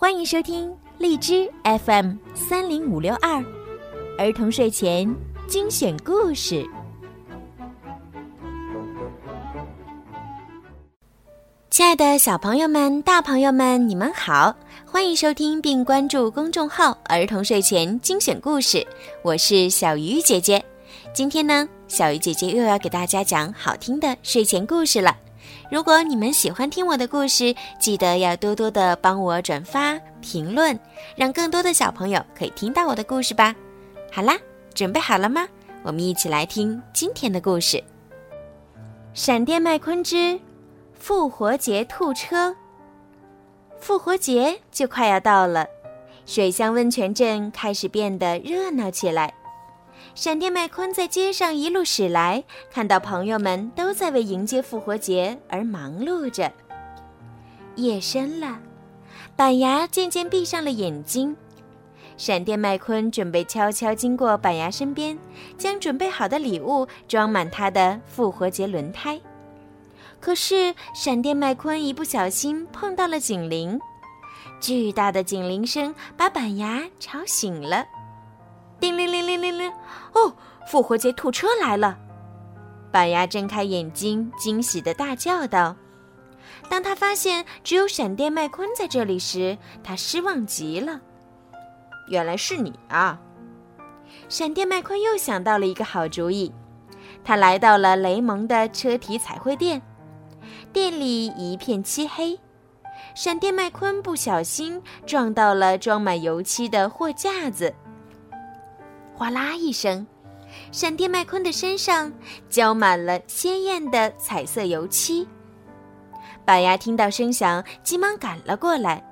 欢迎收听荔枝 FM 三零五六二儿童睡前精选故事。亲爱的小朋友们、大朋友们，你们好！欢迎收听并关注公众号“儿童睡前精选故事”，我是小鱼姐姐。今天呢，小鱼姐姐又要给大家讲好听的睡前故事了。如果你们喜欢听我的故事，记得要多多的帮我转发、评论，让更多的小朋友可以听到我的故事吧。好啦，准备好了吗？我们一起来听今天的故事《闪电麦昆之复活节兔车》。复活节就快要到了，水乡温泉镇开始变得热闹起来。闪电麦昆在街上一路驶来，看到朋友们都在为迎接复活节而忙碌着。夜深了，板牙渐渐闭上了眼睛。闪电麦昆准备悄悄经过板牙身边，将准备好的礼物装满他的复活节轮胎。可是，闪电麦昆一不小心碰到了警铃，巨大的警铃声把板牙吵醒了。叮铃铃铃铃铃！哦，复活节兔车来了！板牙睁开眼睛，惊喜的大叫道。当他发现只有闪电麦昆在这里时，他失望极了。原来是你啊！闪电麦昆又想到了一个好主意，他来到了雷蒙的车体彩绘店，店里一片漆黑。闪电麦昆不小心撞到了装满油漆的货架子。哗啦一声，闪电麦昆的身上浇满了鲜艳的彩色油漆。板牙听到声响，急忙赶了过来。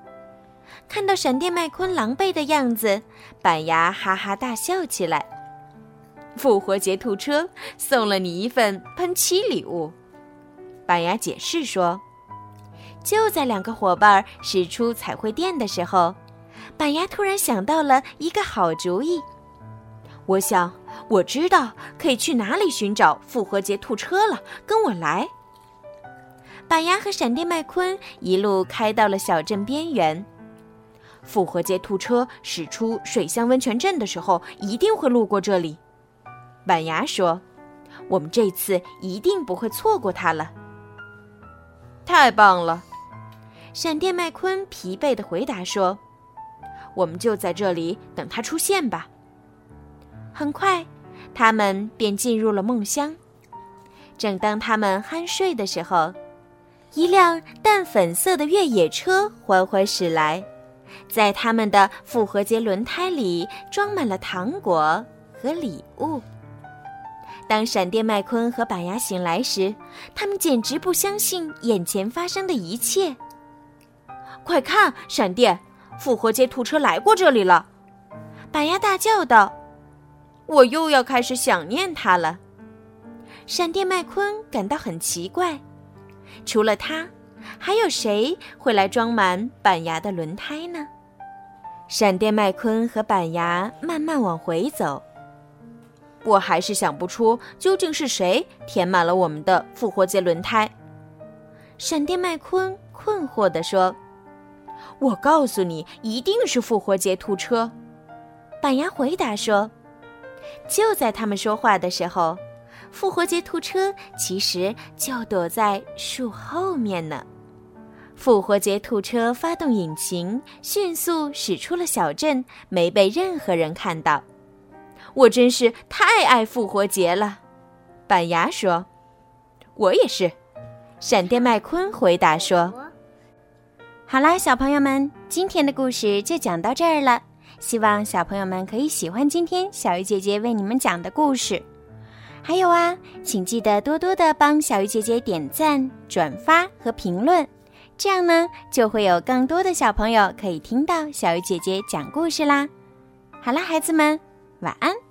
看到闪电麦昆狼狈的样子，板牙哈哈大笑起来。复活节兔车送了你一份喷漆礼物，板牙解释说。就在两个伙伴驶出彩绘店的时候，板牙突然想到了一个好主意。我想，我知道可以去哪里寻找复活节兔车了。跟我来。板牙和闪电麦昆一路开到了小镇边缘。复活节兔车驶出水乡温泉镇的时候，一定会路过这里。板牙说：“我们这次一定不会错过它了。”太棒了！闪电麦昆疲惫的回答说：“我们就在这里等它出现吧。”很快，他们便进入了梦乡。正当他们酣睡的时候，一辆淡粉色的越野车缓缓驶来，在他们的复活节轮胎里装满了糖果和礼物。当闪电麦昆和板牙醒来时，他们简直不相信眼前发生的一切。快看，闪电！复活节兔车来过这里了！板牙大叫道。我又要开始想念他了。闪电麦昆感到很奇怪，除了他，还有谁会来装满板牙的轮胎呢？闪电麦昆和板牙慢慢往回走。我还是想不出究竟是谁填满了我们的复活节轮胎。闪电麦昆困惑地说：“我告诉你，一定是复活节兔车。”板牙回答说。就在他们说话的时候，复活节兔车其实就躲在树后面呢。复活节兔车发动引擎，迅速驶出了小镇，没被任何人看到。我真是太爱复活节了，板牙说。我也是，闪电麦昆回答说。好啦，小朋友们，今天的故事就讲到这儿了。希望小朋友们可以喜欢今天小鱼姐姐为你们讲的故事。还有啊，请记得多多的帮小鱼姐姐点赞、转发和评论，这样呢就会有更多的小朋友可以听到小鱼姐姐讲故事啦。好啦，孩子们，晚安。